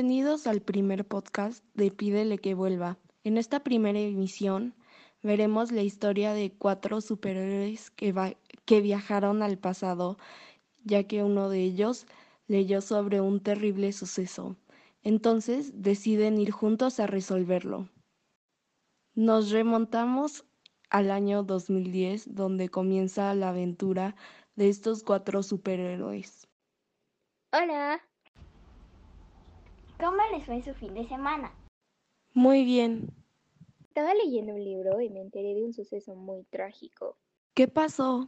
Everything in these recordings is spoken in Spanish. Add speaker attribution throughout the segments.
Speaker 1: Bienvenidos al primer podcast de Pídele que vuelva. En esta primera emisión veremos la historia de cuatro superhéroes que, viajaron al pasado, ya que uno de ellos leyó sobre un terrible suceso. Entonces deciden ir juntos a resolverlo. Nos remontamos al año 2010, donde comienza la aventura de estos cuatro superhéroes.
Speaker 2: Hola. ¿Cómo les fue su fin de semana?
Speaker 1: Muy bien.
Speaker 2: Estaba leyendo un libro y me enteré de un suceso muy trágico.
Speaker 1: ¿Qué pasó?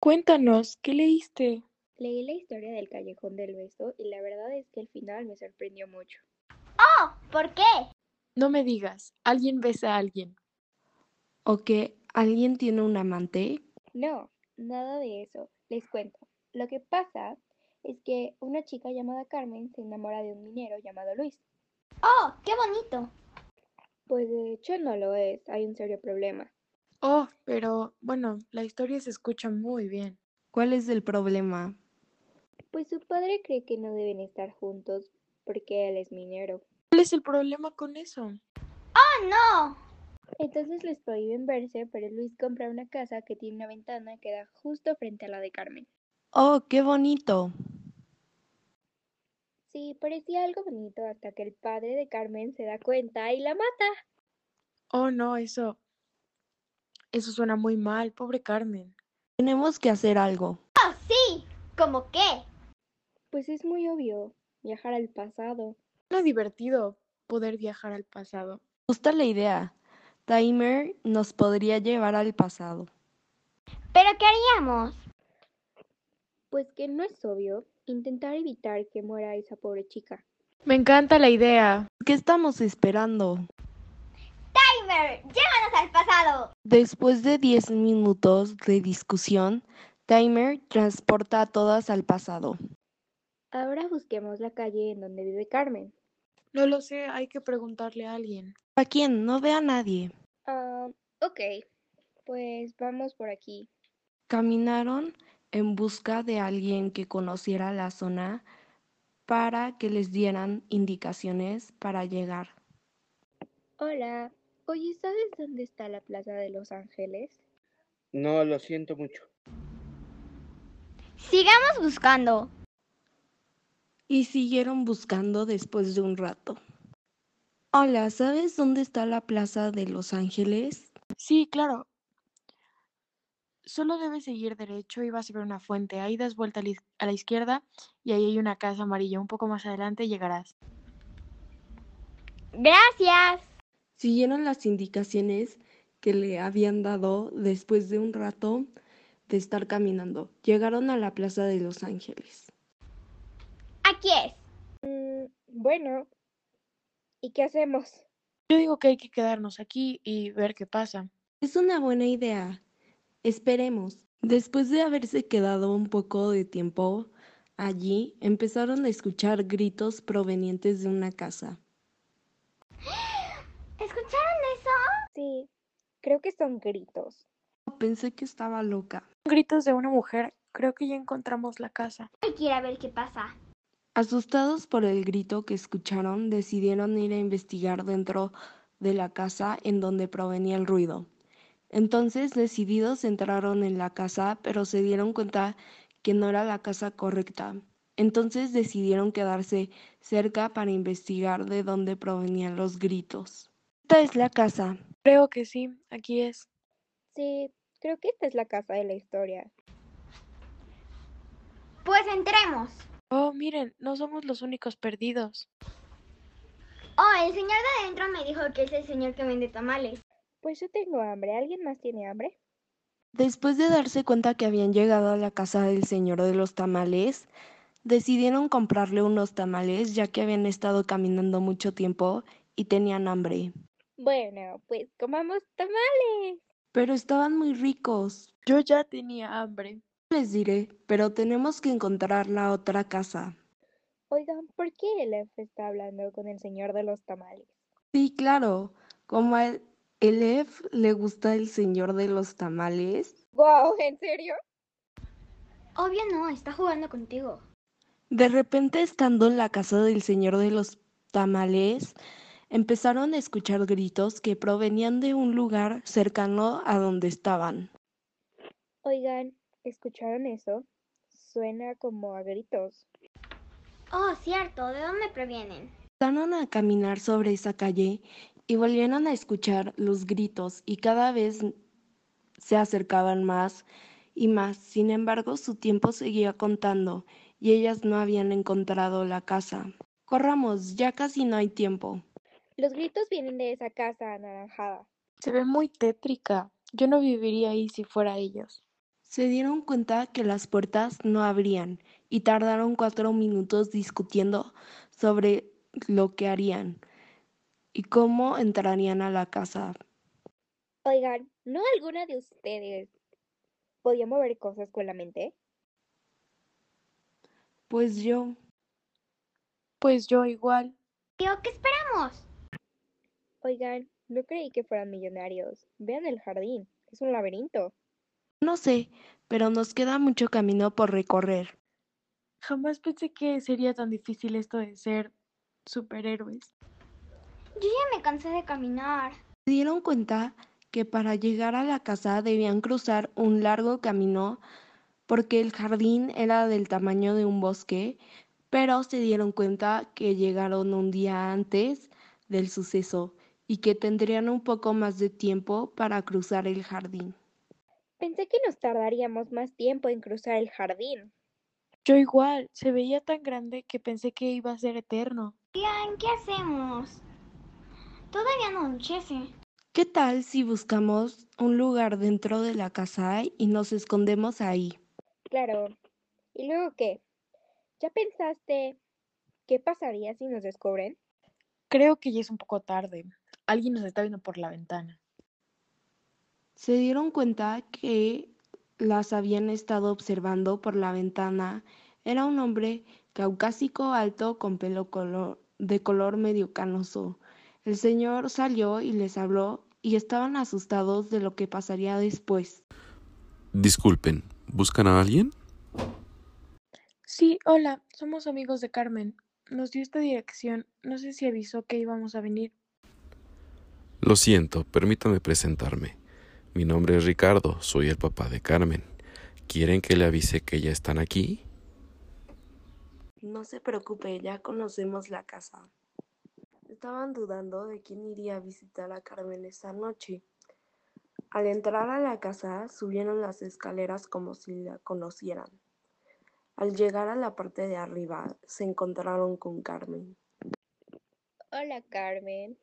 Speaker 3: Cuéntanos, ¿qué leíste?
Speaker 2: Leí la historia del Callejón del Beso y la verdad es que el final me sorprendió mucho.
Speaker 4: ¡Oh! ¿Por qué?
Speaker 3: No me digas, alguien besa a alguien.
Speaker 1: ¿O que alguien tiene un amante?
Speaker 2: No, nada de eso. Les cuento. Lo que pasa es que una chica llamada Carmen se enamora de un minero llamado Luis.
Speaker 4: ¡Oh, qué bonito!
Speaker 2: Pues de hecho no lo es, hay un serio problema.
Speaker 3: Oh, pero bueno, la historia se escucha muy bien.
Speaker 1: ¿Cuál es el problema?
Speaker 2: Pues su padre cree que no deben estar juntos porque él es minero.
Speaker 3: ¿Cuál es el problema con eso?
Speaker 4: ¡Oh, no!
Speaker 2: Entonces les prohíben verse, pero Luis compra una casa que tiene una ventana que da justo frente a la de Carmen.
Speaker 1: ¡Oh, qué bonito!
Speaker 2: Sí, parecía algo bonito hasta que el padre de Carmen se da cuenta y la mata.
Speaker 3: Oh, no, eso... Eso suena muy mal, pobre Carmen.
Speaker 1: Tenemos que hacer algo.
Speaker 4: ¡Oh, sí! ¿Cómo qué?
Speaker 2: Pues es muy obvio, viajar al pasado.
Speaker 3: Era divertido poder viajar al pasado.
Speaker 1: Me gusta la idea. Timer nos podría llevar al pasado.
Speaker 4: ¿Pero qué haríamos?
Speaker 2: Pues que no es obvio, intentar evitar que muera esa pobre chica.
Speaker 3: Me encanta la idea.
Speaker 1: ¿Qué estamos esperando?
Speaker 4: ¡Timer! ¡Llévanos al pasado!
Speaker 1: Después de 10 minutos de discusión, Timer transporta a todas al pasado.
Speaker 2: Ahora busquemos la calle en donde vive Carmen.
Speaker 3: No lo sé, hay que preguntarle a alguien.
Speaker 1: ¿A quién? No ve a nadie.
Speaker 2: Ah, ok. Pues vamos por aquí.
Speaker 1: Caminaron en busca de alguien que conociera la zona para que les dieran indicaciones para llegar.
Speaker 2: Hola, oye, ¿sabes dónde está la Plaza de Los Ángeles?
Speaker 5: No, lo siento mucho.
Speaker 4: Sigamos buscando.
Speaker 1: Y siguieron buscando después de un rato. Hola, ¿sabes dónde está la Plaza de Los Ángeles?
Speaker 3: Sí, claro. Solo debes seguir derecho y vas a ver una fuente. Ahí das vuelta a la izquierda y ahí hay una casa amarilla. Un poco más adelante llegarás.
Speaker 4: Gracias.
Speaker 1: Siguieron las indicaciones que le habían dado después de un rato de estar caminando. Llegaron a la Plaza de Los Ángeles.
Speaker 4: Aquí es.
Speaker 2: Mm, bueno, ¿y qué hacemos?
Speaker 3: Yo digo que hay que quedarnos aquí y ver qué pasa.
Speaker 1: Es una buena idea. Esperemos. Después de haberse quedado un poco de tiempo allí, empezaron a escuchar gritos provenientes de una casa.
Speaker 4: ¿Escucharon eso?
Speaker 2: Sí, creo que son gritos.
Speaker 1: Pensé que estaba loca.
Speaker 3: Gritos de una mujer. Creo que ya encontramos la casa.
Speaker 4: Hay que ir a ver qué pasa.
Speaker 1: Asustados por el grito que escucharon, decidieron ir a investigar dentro de la casa en donde provenía el ruido. Entonces, decididos, entraron en la casa, pero se dieron cuenta que no era la casa correcta. Entonces decidieron quedarse cerca para investigar de dónde provenían los gritos. Esta es la casa.
Speaker 3: Creo que sí, aquí es.
Speaker 2: Sí, creo que esta es la casa de la historia.
Speaker 4: Pues entremos.
Speaker 3: Oh, miren, no somos los únicos perdidos.
Speaker 4: Oh, el señor de adentro me dijo que es el señor que vende tamales.
Speaker 2: Pues yo tengo hambre. ¿Alguien más tiene hambre?
Speaker 1: Después de darse cuenta que habían llegado a la casa del señor de los tamales, decidieron comprarle unos tamales ya que habían estado caminando mucho tiempo y tenían hambre.
Speaker 2: Bueno, pues comamos tamales.
Speaker 1: Pero estaban muy ricos.
Speaker 3: Yo ya tenía hambre.
Speaker 1: Les diré, pero tenemos que encontrar la otra casa.
Speaker 2: Oigan, ¿por qué el F está hablando con el señor de los tamales?
Speaker 1: Sí, claro. Como a el Elef le gusta el señor de los tamales.
Speaker 2: Wow, ¿en serio?
Speaker 4: Obvio no, está jugando contigo.
Speaker 1: De repente, estando en la casa del señor de los tamales, empezaron a escuchar gritos que provenían de un lugar cercano a donde estaban.
Speaker 2: Oigan, ¿escucharon eso? Suena como a gritos.
Speaker 4: Oh, cierto, ¿de dónde provienen?
Speaker 1: Empezaron a caminar sobre esa calle y volvieron a escuchar los gritos y cada vez se acercaban más y más. Sin embargo, su tiempo seguía contando y ellas no habían encontrado la casa. Corramos, ya casi no hay tiempo.
Speaker 2: Los gritos vienen de esa casa anaranjada.
Speaker 3: Se ve muy tétrica. Yo no viviría ahí si fuera ellos.
Speaker 1: Se dieron cuenta que las puertas no abrían y tardaron cuatro minutos discutiendo sobre lo que harían y cómo entrarían a la casa.
Speaker 2: Oigan, ¿no alguna de ustedes podía mover cosas con la mente?
Speaker 1: Pues yo,
Speaker 3: Pues yo igual.
Speaker 4: Tío, ¿qué esperamos?
Speaker 2: Oigan, no creí que fueran millonarios. Vean el jardín, es un laberinto.
Speaker 1: no sé, pero nos queda mucho camino por recorrer.
Speaker 3: Jamás pensé que sería tan difícil esto de ser superhéroes.
Speaker 4: Yo ya me cansé de caminar.
Speaker 1: Se dieron cuenta que para llegar a la casa debían cruzar un largo camino porque el jardín era del tamaño de un bosque, pero se dieron cuenta que llegaron un día antes del suceso y que tendrían un poco más de tiempo para cruzar el jardín.
Speaker 2: Pensé que nos tardaríamos más tiempo en cruzar el jardín.
Speaker 3: Yo igual. Se veía tan grande que pensé que iba a ser eterno.
Speaker 4: ¿qué hacemos? Todavía no anochece.
Speaker 1: ¿Qué tal si buscamos un lugar dentro de la casa y nos escondemos ahí?
Speaker 2: Claro. ¿Y luego qué? ¿Ya pensaste qué pasaría si nos descubren?
Speaker 3: Creo que ya es un poco tarde. Alguien nos está viendo por la ventana.
Speaker 1: Se dieron cuenta que las habían estado observando por la ventana. Era un hombre caucásico alto con pelo color, de color medio canoso. El señor salió y les habló y estaban asustados de lo que pasaría después.
Speaker 6: Disculpen, ¿buscan a alguien?
Speaker 3: Sí, hola. Somos amigos de Carmen. Nos dio esta dirección. No sé si avisó que íbamos a venir.
Speaker 6: Lo siento, permítame presentarme. Mi nombre es Ricardo, soy el papá de Carmen. ¿Quieren que le avise que ya están aquí?
Speaker 1: No se preocupe, ya conocemos la casa. Estaban dudando de quién iría a visitar a Carmen esa noche. Al entrar a la casa, subieron las escaleras como si la conocieran. Al llegar a la parte de arriba, se encontraron con Carmen.
Speaker 2: Hola, Carmen.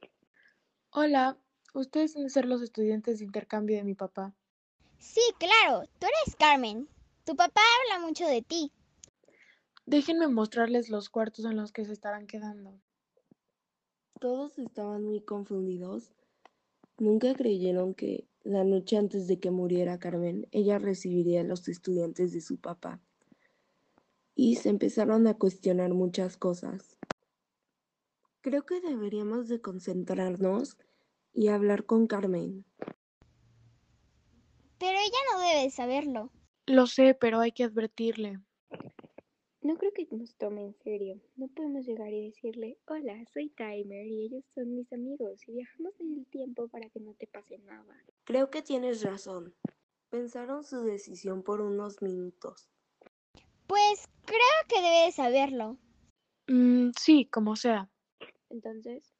Speaker 3: Hola. Ustedes deben ser los estudiantes de intercambio de mi papá.
Speaker 4: Sí, claro, tú eres Carmen. Tu papá habla mucho de ti.
Speaker 3: Déjenme mostrarles los cuartos en los que se estarán quedando.
Speaker 1: Todos estaban muy confundidos. Nunca creyeron que la noche antes de que muriera Carmen, ella recibiría a los estudiantes de su papá. Y se empezaron a cuestionar muchas cosas. Creo que deberíamos de concentrarnos y hablar con Carmen.
Speaker 4: Pero ella no debe saberlo.
Speaker 3: Lo sé, pero hay que advertirle.
Speaker 2: No creo que nos tome en serio. No podemos llegar y decirle, hola, soy Timer y ellos son mis amigos y viajamos en el tiempo para que no te pase nada.
Speaker 1: Creo que tienes razón. Pensaron su decisión por unos minutos.
Speaker 4: Pues creo que debe de saberlo.
Speaker 3: Mm, sí, como sea.
Speaker 2: Entonces,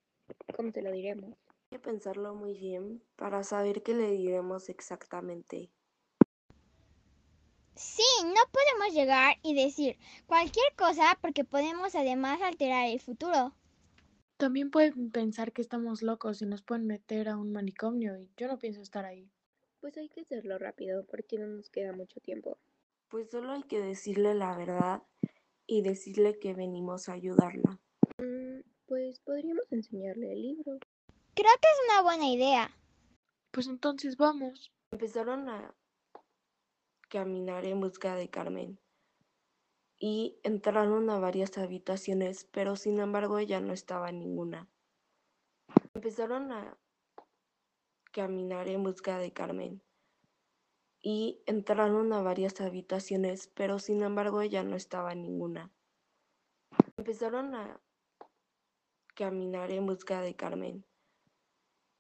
Speaker 2: ¿cómo te lo diremos?
Speaker 1: Hay que pensarlo muy bien para saber qué le diremos exactamente.
Speaker 4: Sí, no podemos llegar y decir cualquier cosa porque podemos además alterar el futuro.
Speaker 3: También pueden pensar que estamos locos y nos pueden meter a un manicomio y yo no pienso estar ahí.
Speaker 2: Pues hay que hacerlo rápido porque no nos queda mucho tiempo.
Speaker 1: Pues solo hay que decirle la verdad y decirle que venimos a ayudarla.
Speaker 2: Mm, pues podríamos enseñarle el libro.
Speaker 4: Creo que es una buena idea.
Speaker 3: Pues entonces vamos.
Speaker 1: Empezaron a caminar en busca de Carmen y entraron a varias habitaciones, pero sin embargo ella no estaba ninguna. Empezaron a caminar en busca de Carmen y entraron a varias habitaciones, pero sin embargo ella no estaba ninguna. Empezaron a caminar en busca de Carmen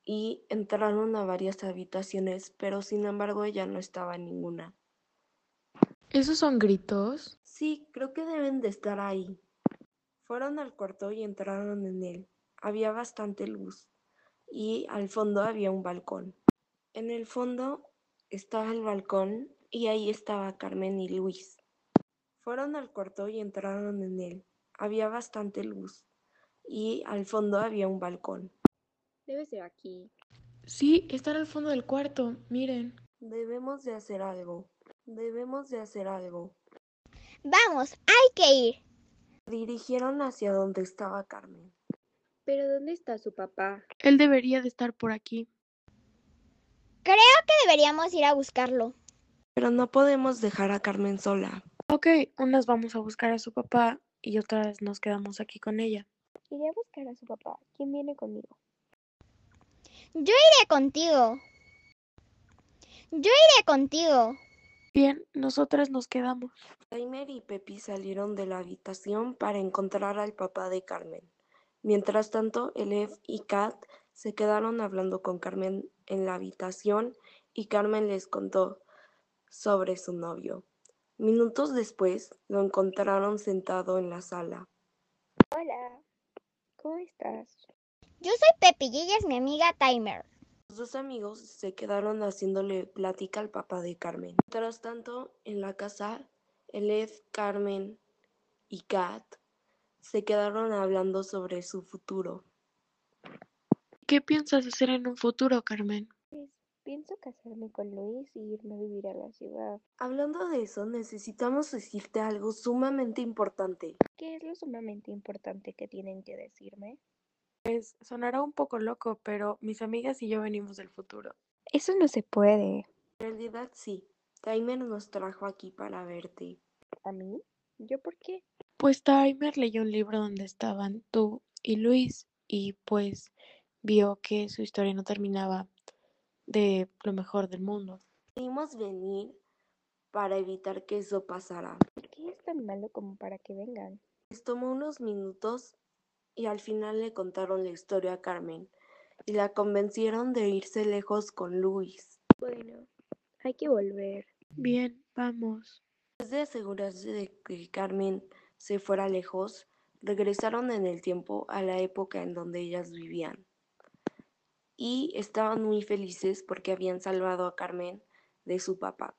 Speaker 1: y entraron a varias habitaciones, pero sin embargo ella no estaba ninguna.
Speaker 3: ¿Esos son gritos?
Speaker 1: Sí, creo que deben de estar ahí. Fueron al cuarto y entraron en él. Había bastante luz y al fondo había un balcón. En el fondo estaba el balcón y ahí estaba Carmen y Luis. Fueron al cuarto y entraron en él. Había bastante luz y al fondo había un balcón.
Speaker 2: Debe ser aquí.
Speaker 3: Sí, están al fondo del cuarto. Miren.
Speaker 1: Debemos de hacer algo. Debemos de hacer algo.
Speaker 4: Vamos, hay que ir.
Speaker 1: Dirigieron hacia donde estaba Carmen.
Speaker 2: Pero ¿dónde está su papá?
Speaker 3: Él debería de estar por aquí.
Speaker 4: Creo que deberíamos ir a buscarlo.
Speaker 1: Pero no podemos dejar a Carmen sola.
Speaker 3: Ok, unas vamos a buscar a su papá y otras nos quedamos aquí con ella.
Speaker 2: Iré a buscar a su papá. ¿Quién viene conmigo?
Speaker 4: Yo iré contigo. Yo iré contigo.
Speaker 3: Bien, nosotras nos quedamos.
Speaker 1: Timer y Pepi salieron de la habitación para encontrar al papá de Carmen. Mientras tanto, Elef y Kat se quedaron hablando con Carmen en la habitación y Carmen les contó sobre su novio. Minutos después lo encontraron sentado en la sala.
Speaker 2: Hola, ¿cómo estás?
Speaker 4: Yo soy Pepi y ella es mi amiga Timer.
Speaker 1: Los dos amigos se quedaron haciéndole plática al papá de Carmen. Mientras tanto, en la casa, Elef, Carmen y Kat se quedaron hablando sobre su futuro.
Speaker 3: ¿Qué piensas hacer en un futuro, Carmen?
Speaker 2: Pues pienso casarme con Luis y irme a vivir a la ciudad.
Speaker 1: Hablando de eso, necesitamos decirte algo sumamente importante.
Speaker 2: ¿Qué es lo sumamente importante que tienen que decirme?
Speaker 3: Pues sonará un poco loco, pero mis amigas y yo venimos del futuro.
Speaker 2: Eso no se puede.
Speaker 1: En realidad sí, Timer nos trajo aquí para verte.
Speaker 2: ¿A mí? ¿Yo por qué?
Speaker 3: Pues Timer leyó un libro donde estaban tú y Luis y pues vio que su historia no terminaba de lo mejor del mundo.
Speaker 1: Decidimos venir para evitar que eso pasara.
Speaker 2: ¿Por qué es tan malo como para que vengan?
Speaker 1: Les tomó unos minutos y al final le contaron la historia a Carmen y la convencieron de irse lejos con Luis.
Speaker 2: Bueno, hay que volver.
Speaker 3: Bien, vamos.
Speaker 1: Después de asegurarse de que Carmen se fuera lejos, regresaron en el tiempo a la época en donde ellas vivían. Y estaban muy felices porque habían salvado a Carmen de su papá.